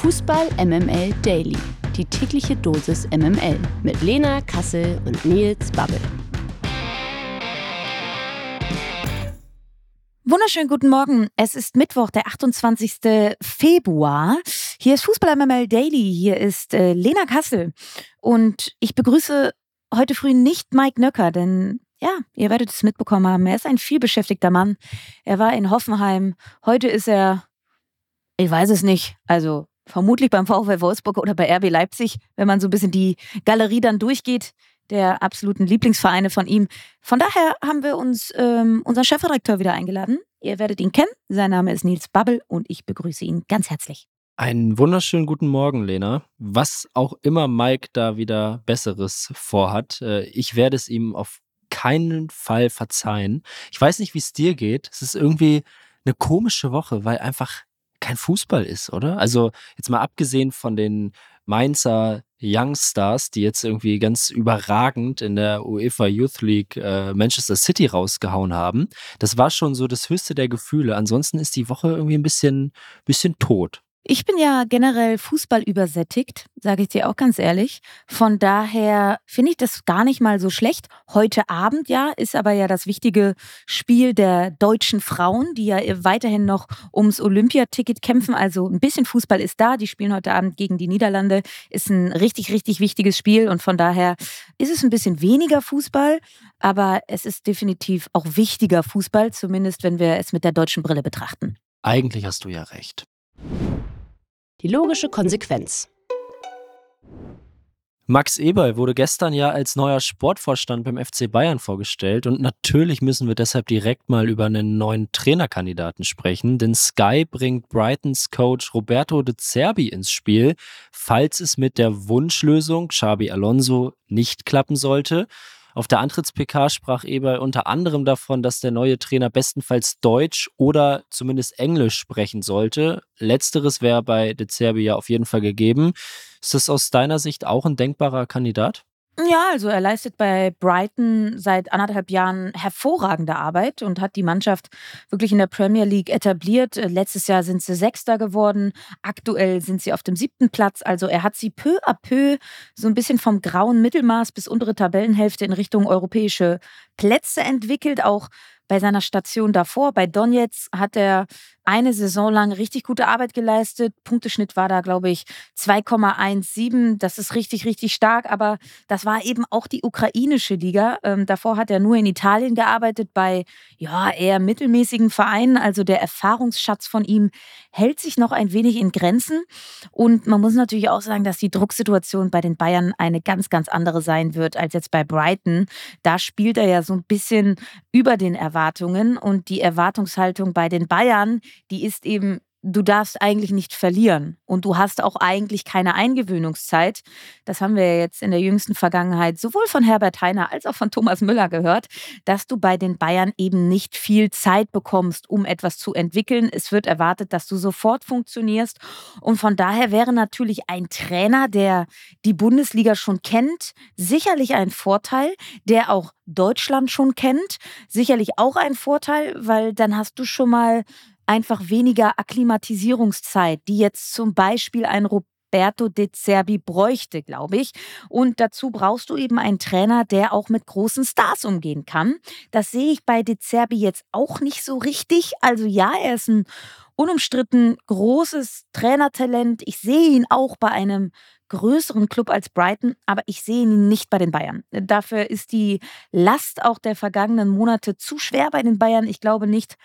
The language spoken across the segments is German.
Fußball MML Daily. Die tägliche Dosis MML mit Lena Kassel und Nils Babbel. Wunderschönen guten Morgen. Es ist Mittwoch, der 28. Februar. Hier ist Fußball MML Daily. Hier ist äh, Lena Kassel. Und ich begrüße heute früh nicht Mike Nöcker, denn ja, ihr werdet es mitbekommen haben. Er ist ein vielbeschäftigter Mann. Er war in Hoffenheim. Heute ist er, ich weiß es nicht, also vermutlich beim VfL Wolfsburg oder bei RB Leipzig, wenn man so ein bisschen die Galerie dann durchgeht, der absoluten Lieblingsvereine von ihm. Von daher haben wir uns ähm, unseren Chefredakteur wieder eingeladen. Ihr werdet ihn kennen. Sein Name ist Nils Babbel und ich begrüße ihn ganz herzlich. Einen wunderschönen guten Morgen, Lena. Was auch immer Mike da wieder Besseres vorhat, äh, ich werde es ihm auf keinen Fall verzeihen. Ich weiß nicht, wie es dir geht. Es ist irgendwie eine komische Woche, weil einfach kein Fußball ist, oder? Also jetzt mal abgesehen von den Mainzer Youngstars, die jetzt irgendwie ganz überragend in der UEFA Youth League äh, Manchester City rausgehauen haben. Das war schon so das höchste der Gefühle. Ansonsten ist die Woche irgendwie ein bisschen, bisschen tot. Ich bin ja generell Fußball übersättigt, sage ich dir auch ganz ehrlich. Von daher finde ich das gar nicht mal so schlecht. Heute Abend ja, ist aber ja das wichtige Spiel der deutschen Frauen, die ja weiterhin noch ums Olympiaticket kämpfen. Also ein bisschen Fußball ist da. Die spielen heute Abend gegen die Niederlande. Ist ein richtig, richtig wichtiges Spiel und von daher ist es ein bisschen weniger Fußball, aber es ist definitiv auch wichtiger Fußball, zumindest wenn wir es mit der deutschen Brille betrachten. Eigentlich hast du ja recht. Die logische Konsequenz. Max Eberl wurde gestern ja als neuer Sportvorstand beim FC Bayern vorgestellt und natürlich müssen wir deshalb direkt mal über einen neuen Trainerkandidaten sprechen, denn Sky bringt Brightons Coach Roberto de Zerbi ins Spiel, falls es mit der Wunschlösung Xabi Alonso nicht klappen sollte. Auf der Antritts-PK sprach Eberl unter anderem davon, dass der neue Trainer bestenfalls Deutsch oder zumindest Englisch sprechen sollte. Letzteres wäre bei De Zerbi ja auf jeden Fall gegeben. Ist das aus deiner Sicht auch ein denkbarer Kandidat? Ja, also er leistet bei Brighton seit anderthalb Jahren hervorragende Arbeit und hat die Mannschaft wirklich in der Premier League etabliert. Äh, letztes Jahr sind sie Sechster geworden. Aktuell sind sie auf dem siebten Platz. Also er hat sie peu à peu so ein bisschen vom grauen Mittelmaß bis untere Tabellenhälfte in Richtung europäische Plätze entwickelt. Auch bei seiner Station davor, bei Donetsk, hat er eine Saison lang richtig gute Arbeit geleistet. Punkteschnitt war da, glaube ich, 2,17. Das ist richtig, richtig stark. Aber das war eben auch die ukrainische Liga. Ähm, davor hat er nur in Italien gearbeitet, bei ja, eher mittelmäßigen Vereinen. Also der Erfahrungsschatz von ihm hält sich noch ein wenig in Grenzen. Und man muss natürlich auch sagen, dass die Drucksituation bei den Bayern eine ganz, ganz andere sein wird als jetzt bei Brighton. Da spielt er ja so ein bisschen über den Erwartungen. Und die Erwartungshaltung bei den Bayern, die ist eben, du darfst eigentlich nicht verlieren und du hast auch eigentlich keine Eingewöhnungszeit. Das haben wir jetzt in der jüngsten Vergangenheit sowohl von Herbert Heiner als auch von Thomas Müller gehört, dass du bei den Bayern eben nicht viel Zeit bekommst, um etwas zu entwickeln. Es wird erwartet, dass du sofort funktionierst und von daher wäre natürlich ein Trainer, der die Bundesliga schon kennt, sicherlich ein Vorteil, der auch Deutschland schon kennt. Sicherlich auch ein Vorteil, weil dann hast du schon mal einfach weniger Akklimatisierungszeit, die jetzt zum Beispiel ein Roberto De Zerbi bräuchte, glaube ich. Und dazu brauchst du eben einen Trainer, der auch mit großen Stars umgehen kann. Das sehe ich bei De Zerbi jetzt auch nicht so richtig. Also ja, er ist ein unumstritten großes Trainertalent. Ich sehe ihn auch bei einem größeren Club als Brighton, aber ich sehe ihn nicht bei den Bayern. Dafür ist die Last auch der vergangenen Monate zu schwer bei den Bayern. Ich glaube nicht,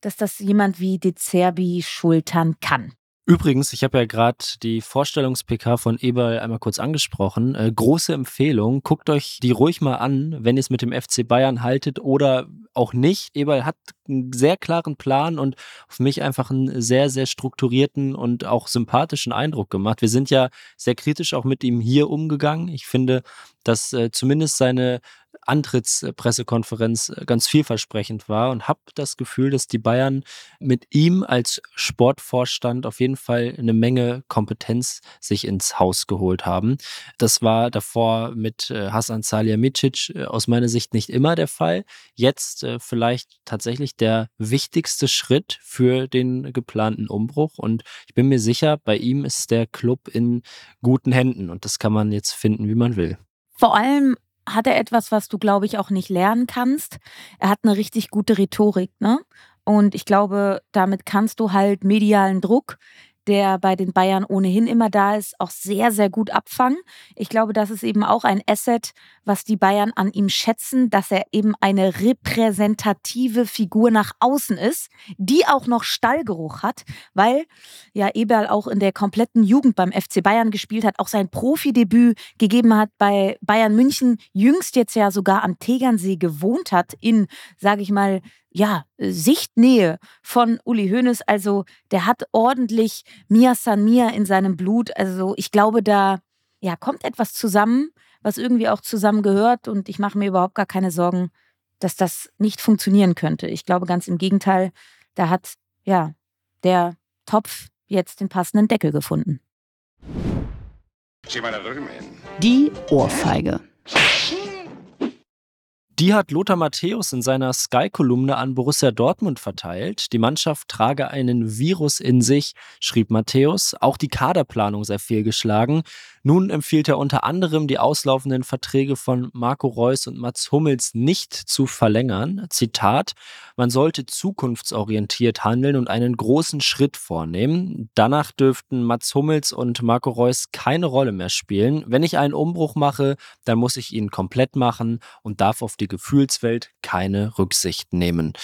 dass das jemand wie De Zerbi schultern kann. Übrigens, ich habe ja gerade die Vorstellungs-PK von Eberl einmal kurz angesprochen. Äh, große Empfehlung, guckt euch die ruhig mal an, wenn ihr es mit dem FC Bayern haltet oder auch nicht. Eberl hat einen sehr klaren Plan und auf mich einfach einen sehr, sehr strukturierten und auch sympathischen Eindruck gemacht. Wir sind ja sehr kritisch auch mit ihm hier umgegangen. Ich finde, dass äh, zumindest seine Antrittspressekonferenz äh, ganz vielversprechend war und habe das Gefühl, dass die Bayern mit ihm als Sportvorstand auf jeden Fall eine Menge Kompetenz sich ins Haus geholt haben. Das war davor mit äh, Hasan Salihamidzic äh, aus meiner Sicht nicht immer der Fall. Jetzt äh, vielleicht tatsächlich der wichtigste Schritt für den geplanten Umbruch. Und ich bin mir sicher, bei ihm ist der Club in guten Händen und das kann man jetzt finden, wie man will. Vor allem hat er etwas, was du, glaube ich, auch nicht lernen kannst. Er hat eine richtig gute Rhetorik, ne? Und ich glaube, damit kannst du halt medialen Druck der bei den Bayern ohnehin immer da ist, auch sehr, sehr gut abfangen. Ich glaube, das ist eben auch ein Asset, was die Bayern an ihm schätzen, dass er eben eine repräsentative Figur nach außen ist, die auch noch Stallgeruch hat, weil ja Eberl auch in der kompletten Jugend beim FC Bayern gespielt hat, auch sein Profidebüt gegeben hat bei Bayern München, jüngst jetzt ja sogar am Tegernsee gewohnt hat, in, sage ich mal, ja, Sichtnähe von Uli Hoeneß. Also der hat ordentlich Mia San Mia in seinem Blut. Also ich glaube, da ja, kommt etwas zusammen, was irgendwie auch zusammengehört. Und ich mache mir überhaupt gar keine Sorgen, dass das nicht funktionieren könnte. Ich glaube ganz im Gegenteil, da hat ja der Topf jetzt den passenden Deckel gefunden. Die Ohrfeige. Die hat Lothar Matthäus in seiner Sky-Kolumne an Borussia Dortmund verteilt. Die Mannschaft trage einen Virus in sich, schrieb Matthäus. Auch die Kaderplanung sei fehlgeschlagen. Nun empfiehlt er unter anderem, die auslaufenden Verträge von Marco Reus und Mats Hummels nicht zu verlängern. Zitat: Man sollte zukunftsorientiert handeln und einen großen Schritt vornehmen. Danach dürften Mats Hummels und Marco Reus keine Rolle mehr spielen. Wenn ich einen Umbruch mache, dann muss ich ihn komplett machen und darf auf die Gefühlswelt keine Rücksicht nehmen.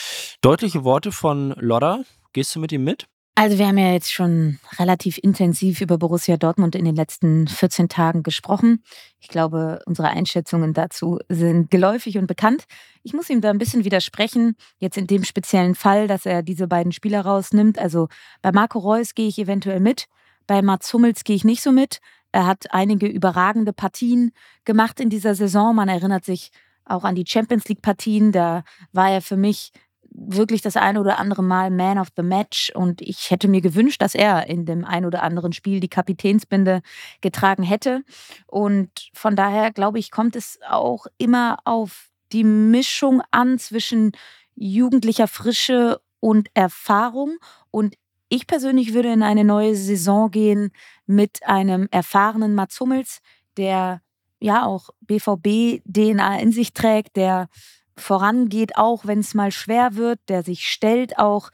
Deutliche Worte von Lodder. Gehst du mit ihm mit? Also wir haben ja jetzt schon relativ intensiv über Borussia Dortmund in den letzten 14 Tagen gesprochen. Ich glaube, unsere Einschätzungen dazu sind geläufig und bekannt. Ich muss ihm da ein bisschen widersprechen, jetzt in dem speziellen Fall, dass er diese beiden Spieler rausnimmt. Also bei Marco Reus gehe ich eventuell mit, bei Mats Hummels gehe ich nicht so mit. Er hat einige überragende Partien gemacht in dieser Saison. Man erinnert sich auch an die Champions League-Partien. Da war er für mich wirklich das eine oder andere Mal Man of the Match und ich hätte mir gewünscht, dass er in dem ein oder anderen Spiel die Kapitänsbinde getragen hätte. Und von daher glaube ich, kommt es auch immer auf die Mischung an zwischen jugendlicher Frische und Erfahrung. Und ich persönlich würde in eine neue Saison gehen mit einem erfahrenen Mats Hummels, der ja auch BVB-DNA in sich trägt, der vorangeht, auch wenn es mal schwer wird, der sich stellt auch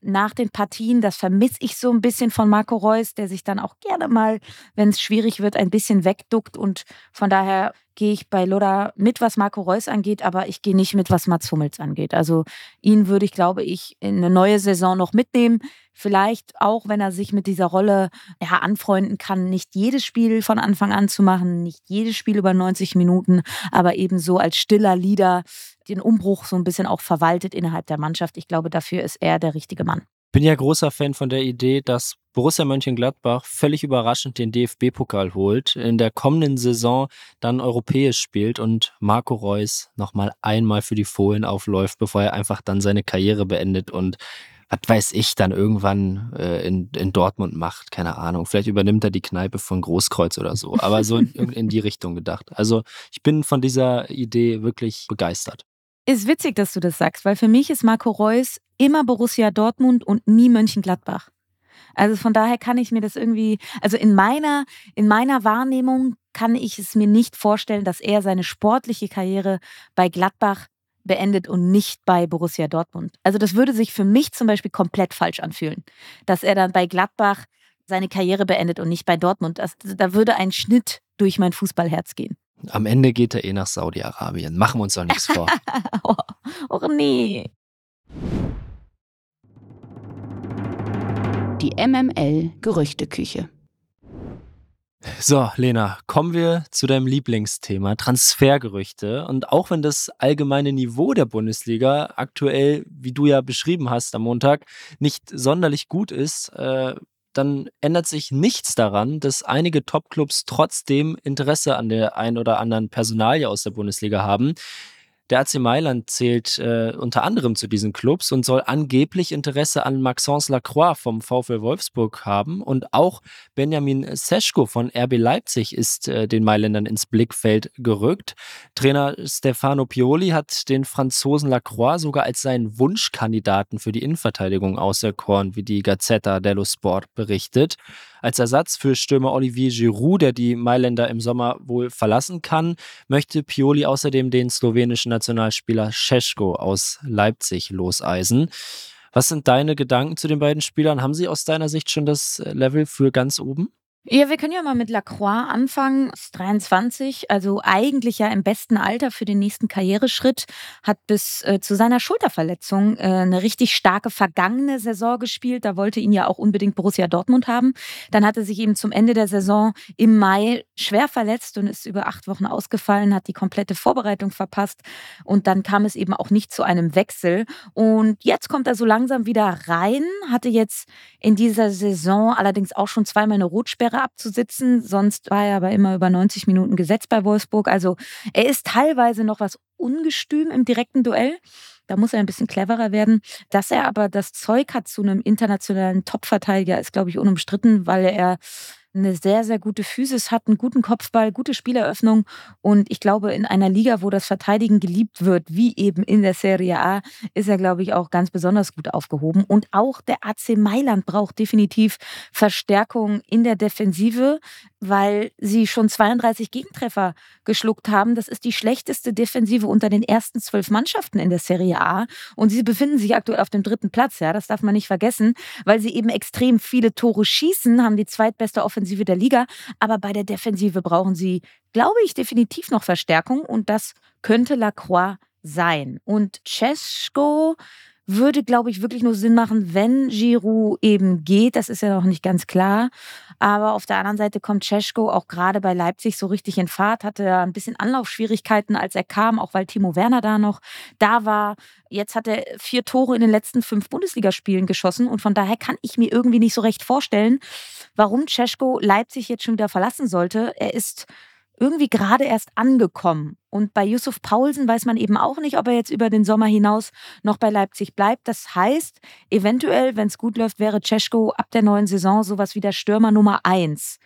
nach den Partien. Das vermisse ich so ein bisschen von Marco Reus, der sich dann auch gerne mal, wenn es schwierig wird, ein bisschen wegduckt. Und von daher gehe ich bei Loda mit, was Marco Reus angeht, aber ich gehe nicht mit, was Mats Hummels angeht. Also ihn würde ich, glaube ich, in eine neue Saison noch mitnehmen. Vielleicht auch, wenn er sich mit dieser Rolle ja, anfreunden kann, nicht jedes Spiel von Anfang an zu machen, nicht jedes Spiel über 90 Minuten, aber eben so als stiller Leader den Umbruch so ein bisschen auch verwaltet innerhalb der Mannschaft. Ich glaube, dafür ist er der richtige Mann bin ja großer Fan von der Idee, dass Borussia Mönchengladbach völlig überraschend den DFB-Pokal holt, in der kommenden Saison dann europäisch spielt und Marco Reus nochmal einmal für die Fohlen aufläuft, bevor er einfach dann seine Karriere beendet und was weiß ich, dann irgendwann äh, in, in Dortmund macht, keine Ahnung. Vielleicht übernimmt er die Kneipe von Großkreuz oder so, aber so in, in die Richtung gedacht. Also ich bin von dieser Idee wirklich begeistert. Ist witzig, dass du das sagst, weil für mich ist Marco Reus immer Borussia Dortmund und nie Mönchengladbach. Also von daher kann ich mir das irgendwie, also in meiner, in meiner Wahrnehmung kann ich es mir nicht vorstellen, dass er seine sportliche Karriere bei Gladbach beendet und nicht bei Borussia Dortmund. Also das würde sich für mich zum Beispiel komplett falsch anfühlen, dass er dann bei Gladbach seine Karriere beendet und nicht bei Dortmund. Das, da würde ein Schnitt durch mein Fußballherz gehen. Am Ende geht er eh nach Saudi-Arabien. Machen wir uns doch nichts vor. oh, oh nee. Die MML Gerüchteküche. So, Lena, kommen wir zu deinem Lieblingsthema, Transfergerüchte. Und auch wenn das allgemeine Niveau der Bundesliga aktuell, wie du ja beschrieben hast am Montag, nicht sonderlich gut ist, äh, dann ändert sich nichts daran, dass einige Topclubs trotzdem Interesse an der ein oder anderen Personalie aus der Bundesliga haben. Der AC Mailand zählt äh, unter anderem zu diesen Clubs und soll angeblich Interesse an Maxence Lacroix vom VfL Wolfsburg haben. Und auch Benjamin Seschko von RB Leipzig ist äh, den Mailändern ins Blickfeld gerückt. Trainer Stefano Pioli hat den Franzosen Lacroix sogar als seinen Wunschkandidaten für die Innenverteidigung auserkoren, wie die Gazzetta dello Sport berichtet. Als Ersatz für Stürmer Olivier Giroud, der die Mailänder im Sommer wohl verlassen kann, möchte Pioli außerdem den slowenischen Nationalspieler Šeško aus Leipzig loseisen. Was sind deine Gedanken zu den beiden Spielern? Haben sie aus deiner Sicht schon das Level für ganz oben? Ja, wir können ja mal mit Lacroix anfangen. Ist 23, also eigentlich ja im besten Alter für den nächsten Karriereschritt. Hat bis äh, zu seiner Schulterverletzung äh, eine richtig starke vergangene Saison gespielt. Da wollte ihn ja auch unbedingt Borussia Dortmund haben. Dann hat er sich eben zum Ende der Saison im Mai schwer verletzt und ist über acht Wochen ausgefallen, hat die komplette Vorbereitung verpasst. Und dann kam es eben auch nicht zu einem Wechsel. Und jetzt kommt er so langsam wieder rein, hatte jetzt in dieser Saison allerdings auch schon zweimal eine Rotsperre Jahre abzusitzen. Sonst war er aber immer über 90 Minuten gesetzt bei Wolfsburg. Also er ist teilweise noch was ungestüm im direkten Duell. Da muss er ein bisschen cleverer werden. Dass er aber das Zeug hat zu einem internationalen Topverteidiger, ist, glaube ich, unumstritten, weil er eine sehr, sehr gute Physis hat, einen guten Kopfball, gute Spieleröffnung. Und ich glaube, in einer Liga, wo das Verteidigen geliebt wird, wie eben in der Serie A, ist er, glaube ich, auch ganz besonders gut aufgehoben. Und auch der AC Mailand braucht definitiv Verstärkung in der Defensive, weil sie schon 32 Gegentreffer geschluckt haben. Das ist die schlechteste Defensive unter den ersten zwölf Mannschaften in der Serie A. Und sie befinden sich aktuell auf dem dritten Platz. Ja, das darf man nicht vergessen, weil sie eben extrem viele Tore schießen, haben die zweitbeste Offensive der Liga. Aber bei der Defensive brauchen sie, glaube ich, definitiv noch Verstärkung. Und das könnte Lacroix sein. Und Cesko würde, glaube ich, wirklich nur Sinn machen, wenn Giroud eben geht. Das ist ja noch nicht ganz klar. Aber auf der anderen Seite kommt Cesko auch gerade bei Leipzig so richtig in Fahrt, hatte ein bisschen Anlaufschwierigkeiten, als er kam, auch weil Timo Werner da noch da war. Jetzt hat er vier Tore in den letzten fünf Bundesligaspielen geschossen und von daher kann ich mir irgendwie nicht so recht vorstellen, warum Cesko Leipzig jetzt schon wieder verlassen sollte. Er ist irgendwie gerade erst angekommen. Und bei Yusuf Paulsen weiß man eben auch nicht, ob er jetzt über den Sommer hinaus noch bei Leipzig bleibt. Das heißt, eventuell, wenn es gut läuft, wäre Cesko ab der neuen Saison sowas wie der Stürmer Nummer eins.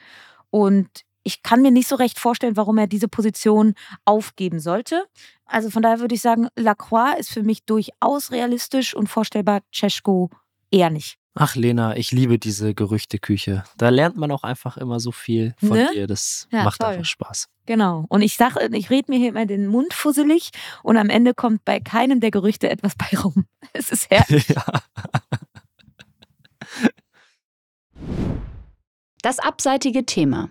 Und ich kann mir nicht so recht vorstellen, warum er diese Position aufgeben sollte. Also von daher würde ich sagen, Lacroix ist für mich durchaus realistisch und vorstellbar, Cesko eher nicht. Ach, Lena, ich liebe diese Gerüchteküche. Da lernt man auch einfach immer so viel von ne? dir. Das ja, macht toll. einfach Spaß. Genau. Und ich sage, ich rede mir hier immer den Mund fusselig und am Ende kommt bei keinem der Gerüchte etwas bei rum. Es ist herrlich. Ja. Das abseitige Thema.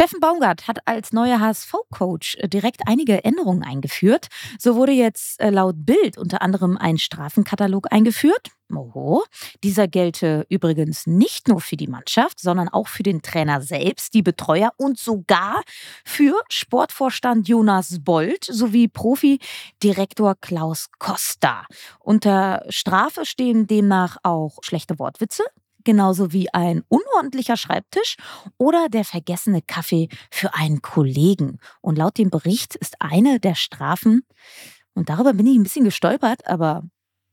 Steffen Baumgart hat als neuer HSV-Coach äh, direkt einige Änderungen eingeführt. So wurde jetzt äh, laut Bild unter anderem ein Strafenkatalog eingeführt. Oho. Dieser gelte übrigens nicht nur für die Mannschaft, sondern auch für den Trainer selbst, die Betreuer und sogar für Sportvorstand Jonas Bold sowie Profi-Direktor Klaus Costa. Unter Strafe stehen demnach auch schlechte Wortwitze, genauso wie ein unordentlicher Schreibtisch oder der vergessene Kaffee für einen Kollegen. Und laut dem Bericht ist eine der Strafen, und darüber bin ich ein bisschen gestolpert, aber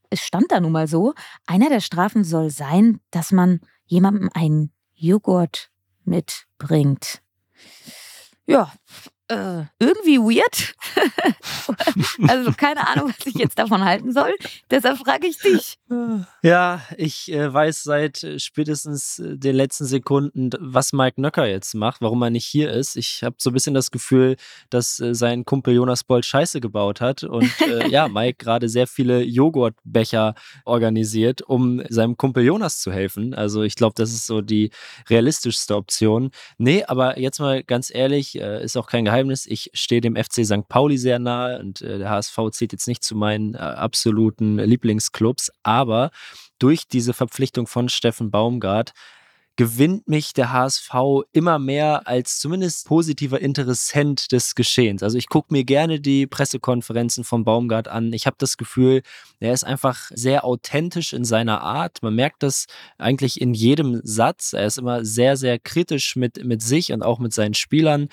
es stand da nun mal so, einer der Strafen soll sein, dass man jemandem einen Joghurt mitbringt. Ja, äh, irgendwie weird. also keine Ahnung, was ich jetzt davon halten soll. Deshalb frage ich dich. Ja, ich äh, weiß seit äh, spätestens äh, den letzten Sekunden, was Mike Nöcker jetzt macht, warum er nicht hier ist. Ich habe so ein bisschen das Gefühl, dass äh, sein Kumpel Jonas Bolt Scheiße gebaut hat und äh, ja, Mike gerade sehr viele Joghurtbecher organisiert, um seinem Kumpel Jonas zu helfen. Also ich glaube, das ist so die realistischste Option. Nee, aber jetzt mal ganz ehrlich, ist auch kein Geheimnis Geheimnis. Ich stehe dem FC St. Pauli sehr nahe und äh, der HSV zählt jetzt nicht zu meinen äh, absoluten Lieblingsclubs, aber durch diese Verpflichtung von Steffen Baumgart gewinnt mich der HSV immer mehr als zumindest positiver Interessent des Geschehens. Also ich gucke mir gerne die Pressekonferenzen von Baumgart an. Ich habe das Gefühl, er ist einfach sehr authentisch in seiner Art. Man merkt das eigentlich in jedem Satz. Er ist immer sehr, sehr kritisch mit, mit sich und auch mit seinen Spielern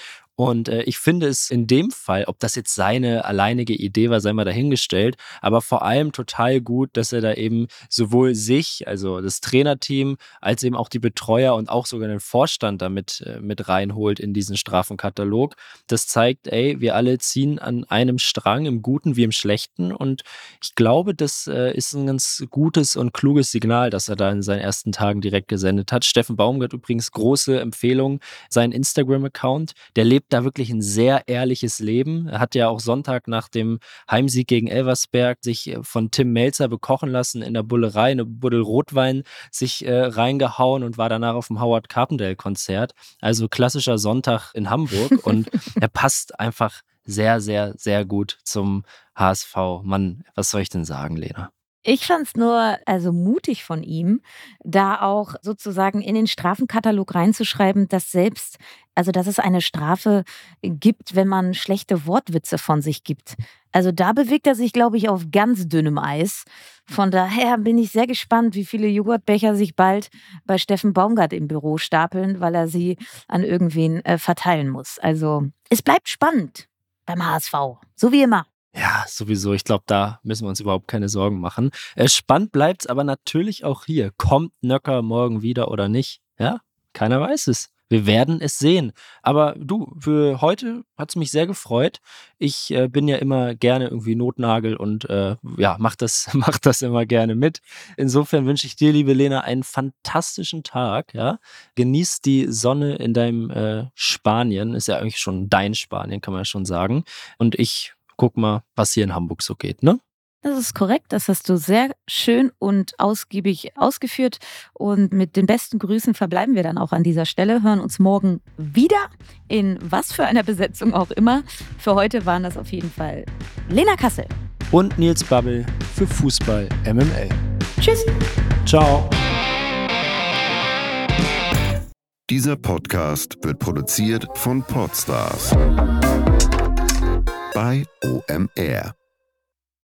Und äh, ich finde es in dem Fall, ob das jetzt seine alleinige Idee war, sei mal dahingestellt, aber vor allem total gut, dass er da eben sowohl sich, also das Trainerteam, als eben auch die Betreuer und auch sogar den Vorstand damit äh, mit reinholt in diesen Strafenkatalog. Das zeigt, ey, wir alle ziehen an einem Strang, im Guten wie im Schlechten. Und ich glaube, das äh, ist ein ganz gutes und kluges Signal, das er da in seinen ersten Tagen direkt gesendet hat. Steffen Baumgart übrigens große Empfehlung, sein Instagram-Account. Der lebt da wirklich ein sehr ehrliches Leben. Er hat ja auch Sonntag nach dem Heimsieg gegen Elversberg sich äh, von Tim Melzer bekochen lassen in der Bullerei, eine Buddel Rotwein sich äh, reingehauen und war danach auf dem Howard Carpendale-Konzert. Also klassischer Sonntag in Hamburg und er passt einfach sehr, sehr, sehr gut zum HSV. Mann, was soll ich denn sagen, Lena? Ich fand es nur also mutig von ihm, da auch sozusagen in den Strafenkatalog reinzuschreiben, dass selbst, also dass es eine Strafe gibt, wenn man schlechte Wortwitze von sich gibt. Also da bewegt er sich, glaube ich, auf ganz dünnem Eis. Von daher bin ich sehr gespannt, wie viele Joghurtbecher sich bald bei Steffen Baumgart im Büro stapeln, weil er sie an irgendwen äh, verteilen muss. Also es bleibt spannend beim HSV, so wie immer. Ja, sowieso. Ich glaube, da müssen wir uns überhaupt keine Sorgen machen. Äh, spannend bleibt es aber natürlich auch hier. Kommt Nöcker morgen wieder oder nicht? Ja, keiner weiß es. Wir werden es sehen. Aber du, für heute hat es mich sehr gefreut. Ich äh, bin ja immer gerne irgendwie Notnagel und äh, ja, mach das, mach das immer gerne mit. Insofern wünsche ich dir, liebe Lena, einen fantastischen Tag. Ja? Genieß die Sonne in deinem äh, Spanien. Ist ja eigentlich schon dein Spanien, kann man ja schon sagen. Und ich guck mal, was hier in Hamburg so geht, ne? Das ist korrekt, das hast du sehr schön und ausgiebig ausgeführt. Und mit den besten Grüßen verbleiben wir dann auch an dieser Stelle, hören uns morgen wieder in was für einer Besetzung auch immer. Für heute waren das auf jeden Fall Lena Kassel und Nils Babbel für Fußball MML. Tschüss. Ciao. Dieser Podcast wird produziert von Podstars bei OMR.